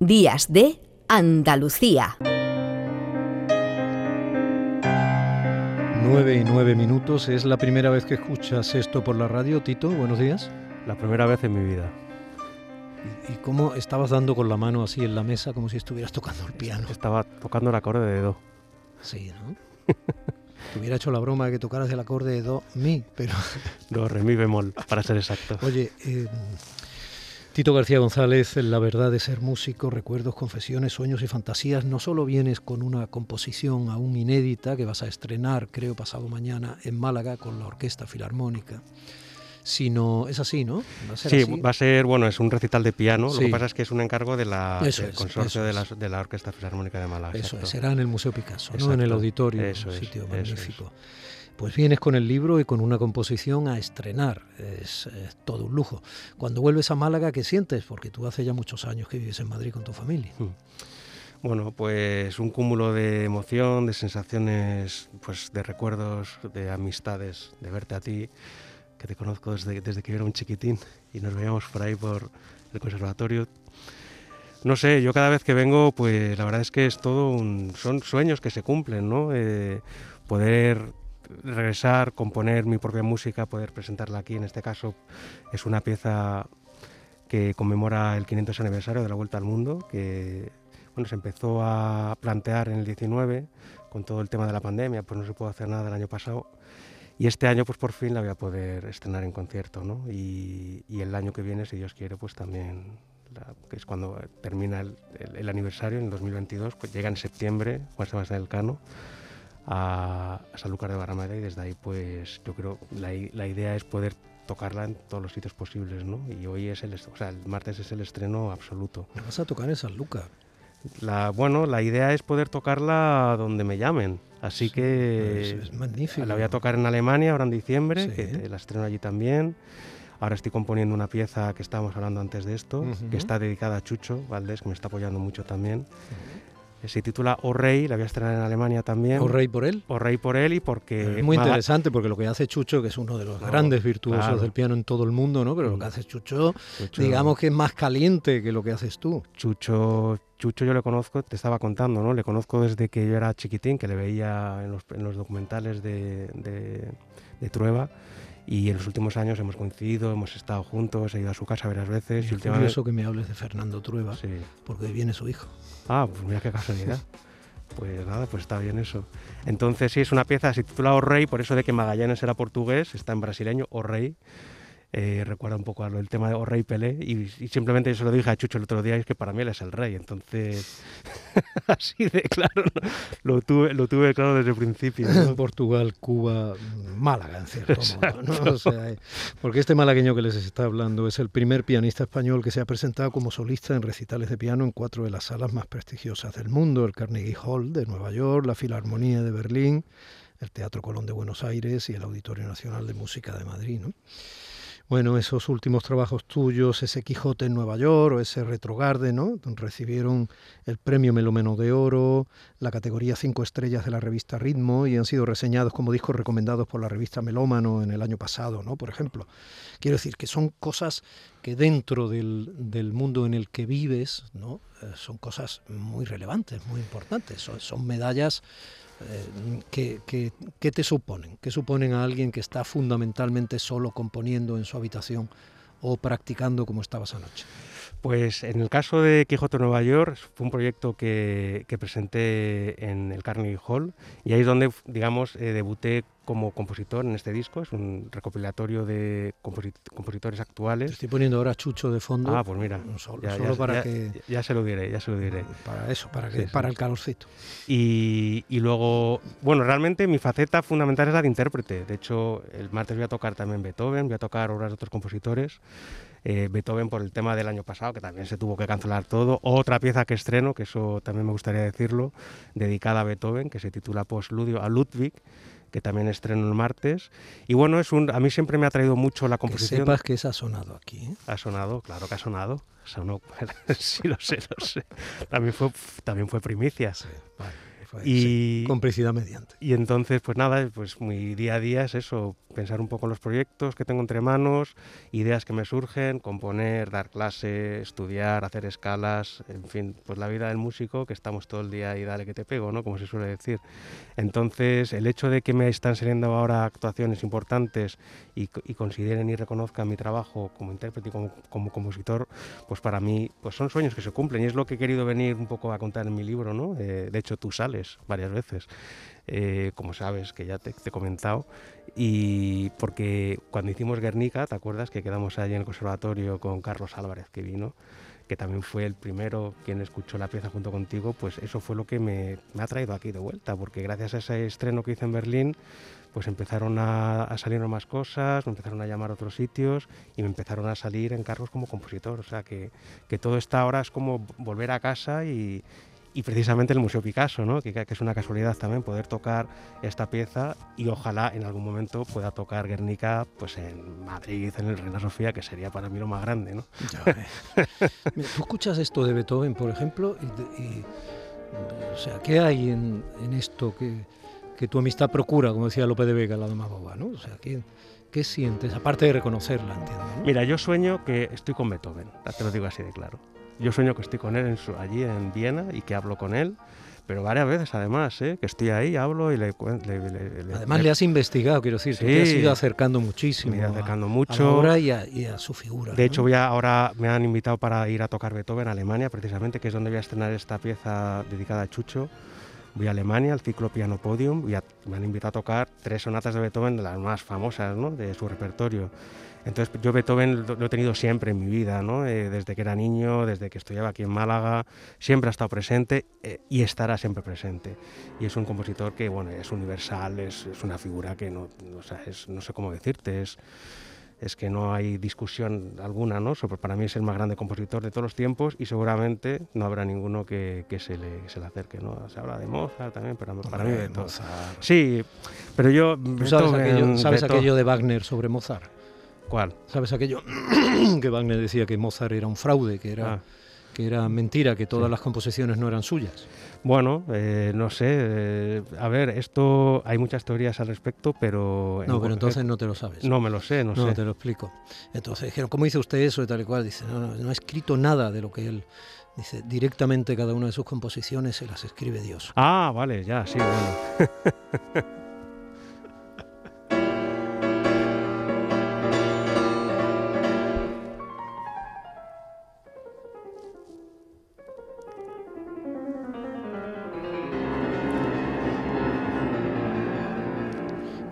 Días de Andalucía. 9 y 9 minutos. ¿Es la primera vez que escuchas esto por la radio, Tito? Buenos días. La primera vez en mi vida. ¿Y cómo estabas dando con la mano así en la mesa como si estuvieras tocando el piano? Estaba tocando el acorde de Do. Sí, ¿no? Te hubiera hecho la broma de que tocaras el acorde de Do, Mi, pero... Do, Re, Mi bemol, para ser exacto. Oye, eh, Tito García González, La verdad de ser músico, recuerdos, confesiones, sueños y fantasías. No solo vienes con una composición aún inédita que vas a estrenar, creo, pasado mañana en Málaga con la Orquesta Filarmónica, sino es así, ¿no? Va a ser sí, va a ser, bueno, es un recital de piano. Lo que pasa es que es un encargo de la, del consorcio de, la, de, la, Orquesta Filarmónica de Málaga. Eso será en el Museo Picasso, ¿no? En el auditorio, un sitio magnífico. Pues vienes con el libro y con una composición a estrenar. Es, todo un lujo. Cuando vuelves a Málaga, ¿qué sientes? Porque tú hace ya muchos años que vives en Madrid con tu familia. Hmm. Bueno, pues un cúmulo de emoción, de sensaciones, pues de recuerdos, de amistades, de verte a ti, que te conozco desde, que era un chiquitín y nos veíamos por ahí por el conservatorio. No sé, yo cada vez que vengo, pues la verdad es que es todo un, son sueños que se cumplen, ¿no? Eh, poder regresar, componer mi propia música, poder presentarla aquí. En este caso es una pieza que conmemora el 500 aniversario de la Vuelta al Mundo, que bueno, se empezó a plantear en el 19 con todo el tema de la pandemia, pues no se pudo hacer nada el año pasado. Y este año, pues por fin la voy a poder estrenar en concierto, ¿no? Y, el año que viene, si Dios quiere, pues también, que es cuando termina el, aniversario, en el 2022, pues llega en septiembre, Juan Sebastián Cano a, Sanlúcar de Barrameda y desde ahí pues yo creo la, la idea es poder tocarla en todos los sitios posibles, ¿no? Y hoy es el, o sea, el martes es el estreno absoluto. vas a tocar en Sanlúcar? La, bueno, la idea es poder tocarla donde me llamen. Así que es, magnífico. La voy a tocar en Alemania ahora en diciembre, que la estreno allí también. Ahora estoy componiendo una pieza que estábamos hablando antes de esto, que está dedicada a Chucho Valdés, que me está apoyando mucho también. Se titula O Rey, la voy a estrenar en Alemania también. ¿O Rey por él? O Rey por él y porque... Es muy interesante porque lo que hace Chucho, que es uno de los grandes virtuosos del piano en todo el mundo, ¿no? Pero lo que mm. hace Chucho, digamos que es más caliente que lo que haces tú. Chucho, Chucho yo le conozco, te estaba contando, ¿no? Le conozco desde que yo era chiquitín, que le veía en los, documentales de, de Trueba y en los últimos años hemos coincidido, hemos estado juntos, he ido a su casa varias veces. Es y curioso que me hables de Fernando Trueba, porque viene su hijo. Ah, pues mira qué casualidad. pues nada, pues está bien eso. Entonces sí, es una pieza, se titula O Rey, por eso de que Magallanes era portugués, está en brasileño, O Rey. Eh, recuerda un poco el tema de O Rey Pelé y, simplemente yo se lo dije a Chucho el otro día es que para mí él es el rey entonces así de claro lo tuve lo tuve claro desde el principio Portugal Cuba Málaga en cierto modo porque este malagueño que les está hablando es el primer pianista español que se ha presentado como solista en recitales de piano en cuatro de las salas más prestigiosas del mundo el Carnegie Hall de Nueva York la Filarmonía de Berlín el Teatro Colón de Buenos Aires y el Auditorio Nacional de Música de Madrid ¿no? Bueno, esos últimos trabajos tuyos, ese Quijote en Nueva York o ese Retrogarde, ¿no? Recibieron el premio Melomeno de Oro, la categoría cinco estrellas de la revista Ritmo y han sido reseñados como discos recomendados por la revista Melómano en el año pasado, ¿no? Por ejemplo. Quiero decir que son cosas que dentro del, del mundo en el que vives, ¿no? Eh, son cosas muy relevantes, muy importantes. Son medallas eh, ¿qué, qué, te suponen? ¿Qué suponen a alguien que está fundamentalmente solo componiendo en su habitación o practicando como estabas anoche? Pues en el caso de Quijote Nueva York fue un proyecto que, que presenté en el Carnegie Hall y ahí es donde, digamos, eh, debuté como compositor en este disco. Es un recopilatorio de compositores actuales. estoy poniendo ahora Chucho de fondo. Ah, pues mira. Solo, ya, para que... Ya se lo diré, ya se lo diré. Para eso, para, que, para el calorcito. Y, y, luego, bueno, realmente mi faceta fundamental es la de intérprete. De hecho, el martes voy a tocar también Beethoven, voy a tocar obras de otros compositores. Eh, Beethoven por el tema del año pasado, que también se tuvo que cancelar todo. Otra pieza que estreno, que eso también me gustaría decirlo, dedicada a Beethoven, que se titula Postludio a Ludwig que también estreno el martes. Y bueno, es un, a mí siempre me ha traído mucho la composición. Que sepas que eso ha sonado aquí. ¿eh? Ha sonado, claro que ha sonado. Sonó, sí, lo sé, lo sé. También fue, también fue primicia. Y complicidad mediante. Y entonces, pues nada, pues mi día a día es eso, pensar un poco en los proyectos que tengo entre manos, ideas que me surgen, componer, dar clase, estudiar, hacer escalas, en fin, pues la vida del músico que estamos todo el día y dale que te pego, ¿no? Como se suele decir. Entonces, el hecho de que me están saliendo ahora actuaciones importantes y, consideren y reconozcan mi trabajo como intérprete y como, como, compositor, pues para mí pues son sueños que se cumplen y es lo que he querido venir un poco a contar en mi libro, ¿no? Eh, de hecho, tú sales varias veces. Eh, como sabes, que ya te, he comentado, y porque cuando hicimos Guernica, ¿te acuerdas que quedamos allí en el conservatorio con Carlos Álvarez que vino? que también fue el primero quien escuchó la pieza junto contigo, pues eso fue lo que me, ha traído aquí de vuelta, porque gracias a ese estreno que hice en Berlín, pues empezaron a, salir más cosas, me empezaron a llamar a otros sitios y me empezaron a salir encargos como compositor. O sea que, que todo está ahora es como volver a casa y, y precisamente el Museo Picasso, ¿no? que, que, es una casualidad también poder tocar esta pieza y ojalá en algún momento pueda tocar Guernica pues en Madrid, en el Reina Sofía, que sería para mí lo más grande. ¿no? tú escuchas esto de Beethoven, por ejemplo, y, o sea, ¿qué hay en, en esto que, que, tu amistad procura, como decía López de Vega, la dama boba? ¿no? O sea, ¿qué, ¿qué sientes? Aparte de reconocerla, entiendo. Mira, yo sueño que estoy con Beethoven, te lo digo así de claro. Yo sueño que estoy con él allí en Viena y que hablo con él, pero varias veces además, ¿eh? que estoy ahí, hablo y le... le, además le, has investigado, quiero decir, te has ido acercando muchísimo. Me he acercando mucho. A y a, su figura. De hecho, voy ahora me han invitado para ir a tocar Beethoven a Alemania, precisamente, que es donde voy a estrenar esta pieza dedicada a Chucho. Voy a Alemania, al ciclo Piano Podium, y me han invitado a tocar tres sonatas de Beethoven, de las más famosas ¿no? de su repertorio. Entonces yo Beethoven lo, he tenido siempre en mi vida, ¿no? Eh, desde que era niño, desde que estudiaba aquí en Málaga, siempre ha estado presente eh, y estará siempre presente. Y es un compositor que bueno, es universal, es, es una figura que no, o sea, es, no sé cómo decirte, es, es que no hay discusión alguna, ¿no? Sobre, para mí es el más grande compositor de todos los tiempos y seguramente no habrá ninguno que, que se, le, se, le, acerque, ¿no? Se habla de Mozart también, pero para mí de Mozart. Sí, pero yo... sabes, aquello, ¿sabes aquello de Wagner sobre Mozart? ¿Cuál? ¿Sabes aquello que Wagner decía que Mozart era un fraude, que era, ah. que era mentira, que todas las composiciones no eran suyas? Bueno, eh, no sé. Eh, a ver, esto hay muchas teorías al respecto, pero. No, pero entonces no te lo sabes. No me lo sé, no, sé. No te lo explico. Entonces dijeron, ¿cómo dice usted eso y tal y cual? Dice, no, no, no ha escrito nada de lo que él. Dice, directamente cada una de sus composiciones se las escribe Dios. Ah, vale, ya, sí, bueno.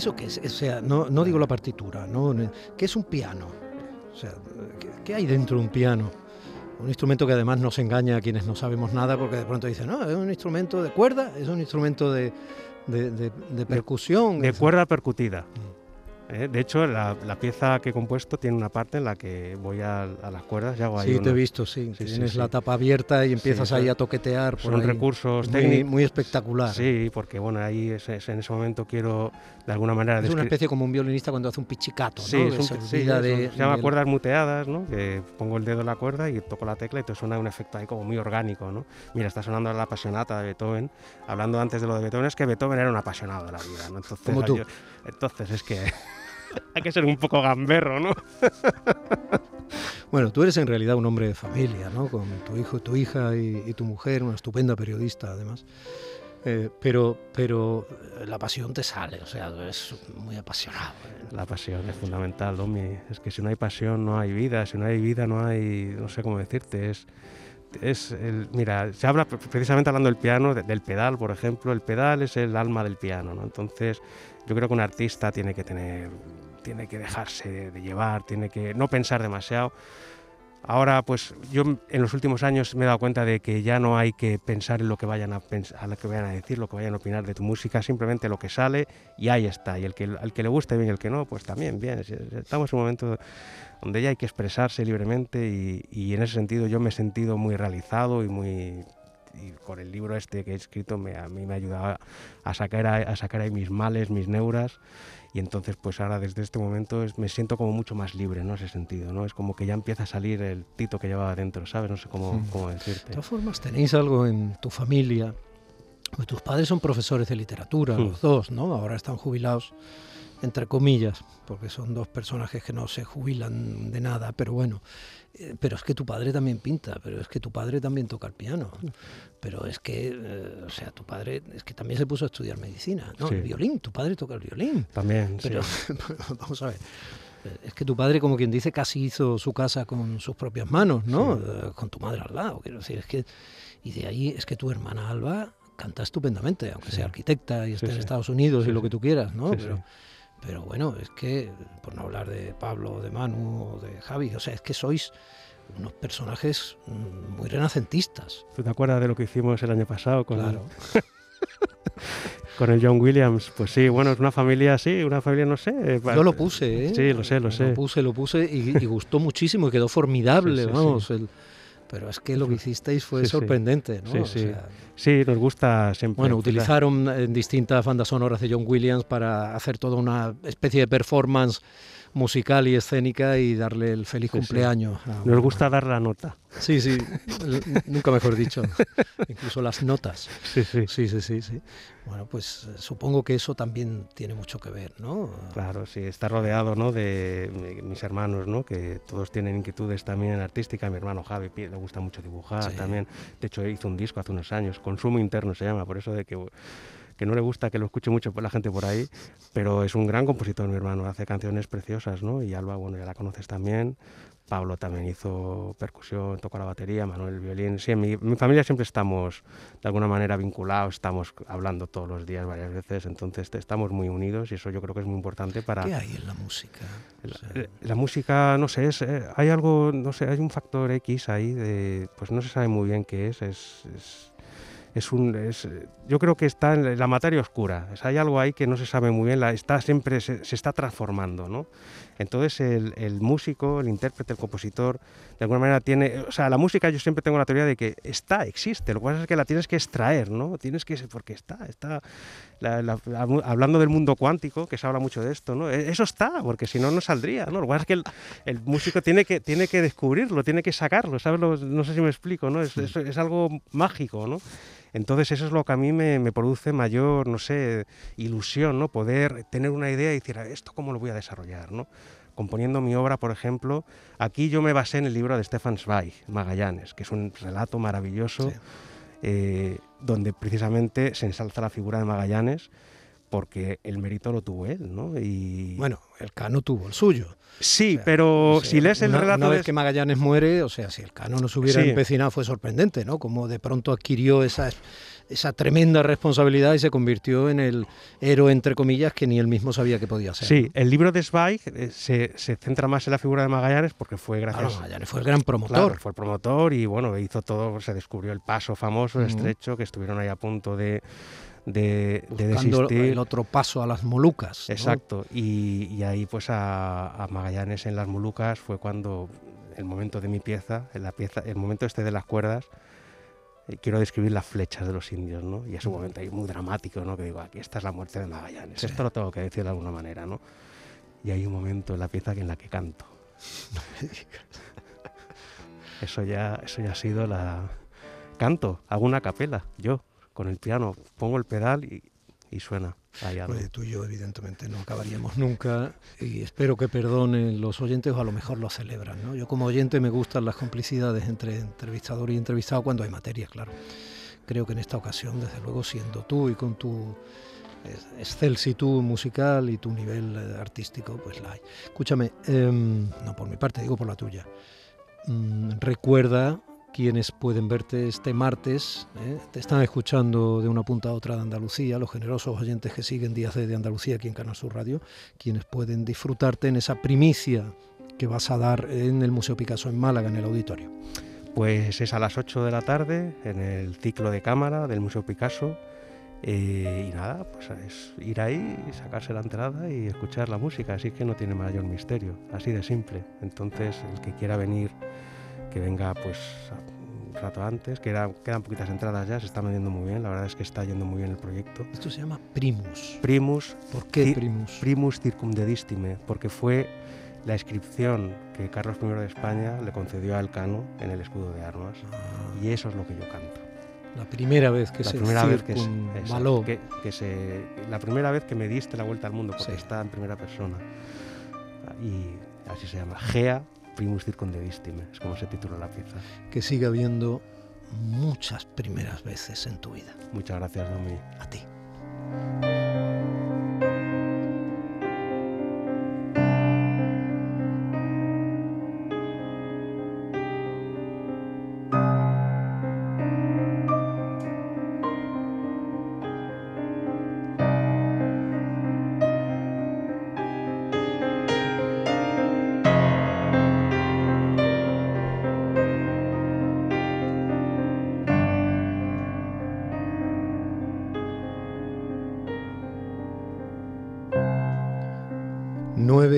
¿Eso qué es? O sea, no, no digo la partitura, ¿no? ¿qué es un piano? O sea, ¿qué, hay dentro de un piano? Un instrumento que además nos engaña a quienes no sabemos nada porque de pronto dicen, no, es un instrumento de cuerda, es un instrumento de, de, percusión. De, cuerda percutida. Mm. ¿Eh? De hecho, la, pieza que he compuesto tiene una parte en la que voy a, las cuerdas y hago ahí. Sí, te he visto, sí. Tienes la tapa abierta y empiezas ahí a toquetear. Por son recursos técnicos. Muy, espectacular. Sí, porque bueno, ahí es, en ese momento quiero de alguna manera. Es una especie como un violinista cuando hace un pichicato, ¿no? Sí, es un, se, de, se llama cuerdas muteadas, ¿no? Que pongo el dedo en la cuerda y toco la tecla y te suena un efecto ahí como muy orgánico, ¿no? Mira, está sonando la apasionata de Beethoven. Hablando antes de lo de Beethoven, es que Beethoven era un apasionado de la vida, ¿no? Entonces, como tú. entonces es que. Hay que ser un poco gamberro, ¿no? Bueno, tú eres en realidad un hombre de familia, ¿no? Con tu hijo, tu hija y, tu mujer, una estupenda periodista además. Eh, pero, pero la pasión te sale, o sea, eres muy apasionado. ¿eh? La pasión es fundamental, Domi. Es que si no hay pasión no hay vida, si no hay vida no hay, no sé cómo decirte, es, es el, mira, se habla precisamente hablando del piano, del pedal, por ejemplo, el pedal es el alma del piano, ¿no? Entonces, yo creo que un artista tiene que tener, tiene que dejarse de, llevar, tiene que no pensar demasiado. Ahora, pues yo en los últimos años me he dado cuenta de que ya no hay que pensar en lo que vayan a, pensar, lo que vayan a decir, lo que vayan a opinar de tu música, simplemente lo que sale y ahí está. Y el que, al que le guste bien y el que no, pues también bien. Estamos en un momento donde ya hay que expresarse libremente y, y en ese sentido yo me he sentido muy realizado y muy y con el libro este que he escrito me, a mí me ha ayudado a sacar, a, sacar ahí mis males, mis neuras y entonces pues ahora desde este momento me siento como mucho más libre, ¿no? Ese sentido, ¿no? Es como que ya empieza a salir el tito que llevaba dentro, ¿sabes? No sé cómo, cómo decirte. De todas formas, ¿tenéis algo en tu familia? Pues tus padres son profesores de literatura, Mm. los dos, ¿no? Ahora están jubilados, entre comillas, porque son dos personajes que no se jubilan de nada, pero bueno. Eh, Pero es que tu padre también pinta, pero es que tu padre también toca el piano. Pero es que, eh, o sea, tu padre es que también se puso a estudiar medicina, ¿no? Sí. El violín, tu padre toca el violín. También, sí. Pero vamos a ver. eh, Es que tu padre, como quien dice, casi hizo su casa con sus propias manos, ¿no? Con tu madre al lado. Quiero decir, es que. Y de ahí es que tu hermana Alba canta estupendamente, aunque Sí. sea arquitecta y esté Sí, en sí. Estados Unidos y lo que tú quieras, ¿no? Pero. Pero bueno, es que, por no hablar de Pablo, de Manu o de Javi, o sea, es que sois unos personajes mm, muy renacentistas. ¿Tú te acuerdas de lo que hicimos el año pasado con, Claro. con el John Williams? Pues sí, bueno, es una familia así, una familia, no sé. eh, Yo lo puse, ¿eh? Sí, lo sé, lo sé. Lo puse, lo puse y, y gustó muchísimo y quedó formidable, Sí, sí, vamos. sí. el- pero es que lo que hicisteis fue sorprendente, ¿no? Sí, O sí. sea, Sí, nos gusta siempre. bueno, utilizaron en distintas bandas sonoras de John Williams para hacer toda una especie de performance musical y escénica y darle el feliz Sí, sí. cumpleaños. a- Nos gusta dar la nota. Sí, sí, nunca mejor dicho. Incluso las notas. Sí, sí. Sí, sí, sí, sí. Bueno, pues eh, supongo que eso también tiene mucho que ver, ¿no? Claro, sí, está rodeado ¿no? de mi- mis hermanos, ¿no? que todos tienen inquietudes también artísticas. Mi hermano Javi le gusta mucho dibujar Sí. también. De hecho, hizo un disco hace unos años, Consumo Interno se llama, por eso de que, que no le gusta que lo escuche mucho la gente por ahí, pero es un gran compositor mi hermano, hace canciones preciosas, ¿no? Y Alba, bueno, ya la conoces también. Pablo también hizo percusión, tocó la batería, Manuel el violín. Sí, en mi, mi familia siempre estamos de alguna manera vinculados, estamos hablando todos los días varias veces, entonces te- estamos muy unidos y eso yo creo que es muy importante para... ¿Qué hay en la música? O La, sea, la- la música, no sé, es, eh, hay algo, no sé, hay un factor X ahí, de, pues no se sabe muy bien qué es, es, es, es un, es, yo creo que está en la materia oscura, es- hay algo ahí que no se sabe muy bien, la, está siempre, se, se está transformando, ¿no? Entonces el, el músico, el intérprete, el compositor, de alguna manera tiene, o sea, la música yo siempre tengo la teoría de que está, existe, lo que pasa es que la tienes que extraer, ¿no? Tienes que, porque está, está, la- la- hab- hablando del mundo cuántico, que se habla mucho de esto, ¿no? E- Eso está, porque si no, no saldría, ¿no? Lo que pasa es que el, el músico tiene que, tiene que descubrirlo, tiene que sacarlo, ¿sabes? No sé si me explico, ¿no? Es, es- es algo mágico, ¿no? Entonces eso es lo que a mí me, me produce mayor, no sé, ilusión, ¿no? Poder tener una idea y decir, "A ver, ¿esto cómo lo voy a desarrollar, ¿no? Componiendo mi obra, por ejemplo, aquí yo me basé en el libro de Stefan Zweig, Magallanes, que es un relato maravilloso Sí. eh, donde precisamente se ensalza la figura de Magallanes porque el mérito lo tuvo él, ¿no? Y Bueno, el Cano tuvo el suyo. sí, O sea, pero o sea, si lees el una, relato una de vez que Magallanes muere, o sea, si el Cano no se hubiera Sí. empecinado fue sorprendente, ¿no? Como de pronto adquirió esa, esa tremenda responsabilidad y se convirtió en el héroe, entre comillas, que ni él mismo sabía que podía ser. Sí, ¿no? el libro de Zweig eh, se, se centra más en la figura de Magallanes porque fue Claro, gracias Magallanes fue el gran promotor. Claro, fue el promotor y bueno, hizo todo, se descubrió el paso famoso, Ujú. estrecho, que estuvieron ahí a punto de, de, de desistir. el otro paso a las Molucas. ¿no? Exacto, y, y ahí pues a, a Magallanes en las Molucas fue cuando el momento de mi pieza, en la pieza, el momento este de las cuerdas, eh, quiero describir las flechas de los indios, ¿no? Y es un momento ahí muy dramático, ¿no? Que digo, aquí esta es la muerte de Magallanes, Sí. esto lo tengo que decir de alguna manera, ¿no? Y hay un momento en la pieza en la que canto. Eso ya, eso ya ha sido la... Canto, hago una capela, yo, con el piano, pongo el pedal y, y suena. Pues tú y yo, evidentemente, no acabaríamos nunca y espero que perdonen los oyentes o a lo mejor lo celebran. ¿no? Yo, como oyente, me gustan las complicidades entre entrevistador y entrevistado cuando hay materia, claro. Creo que en esta ocasión, desde luego, siendo tú y con tu excelsitud musical y tu nivel eh, artístico, pues la hay. Escúchame, em, no por mi parte, digo por la tuya. Mm, recuerda quienes pueden verte este martes, ¿eh? te están escuchando de una punta a otra de Andalucía, los generosos oyentes que siguen Días de, Andalucía aquí en Canal Sur Radio, quienes pueden disfrutarte en esa primicia que vas a dar en el Museo Picasso en Málaga, en el auditorio. Pues es a las 8 de la tarde en el ciclo de cámara del Museo Picasso. eh, y nada, pues es ir ahí, sacarse la entrada y escuchar la música. Así que no tiene mayor misterio, así de simple. Entonces, el que quiera venir, que venga pues un rato antes, que era- quedan poquitas entradas ya, se está vendiendo muy bien. La verdad es que está yendo muy bien el proyecto. Esto se llama Primus. Primus, ¿Por qué. Primus? Primus Circumdedistime, porque fue la inscripción que Carlos I de España le concedió a Elcano en el escudo de armas. Ah, Y eso es lo que yo canto. La primera vez que la se primera vez que, que, que se, la primera vez que me diste la vuelta al mundo, porque Sí. está en primera persona. Y así se llama. Gea primus circundevistime, es como se titula la pieza. que siga habiendo muchas primeras veces en tu vida. Muchas gracias, Domi. A ti.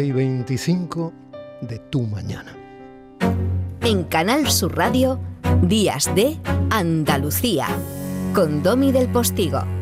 Y 25 de tu mañana. En Canal Sur Radio, Días de Andalucía, con Domi del Postigo.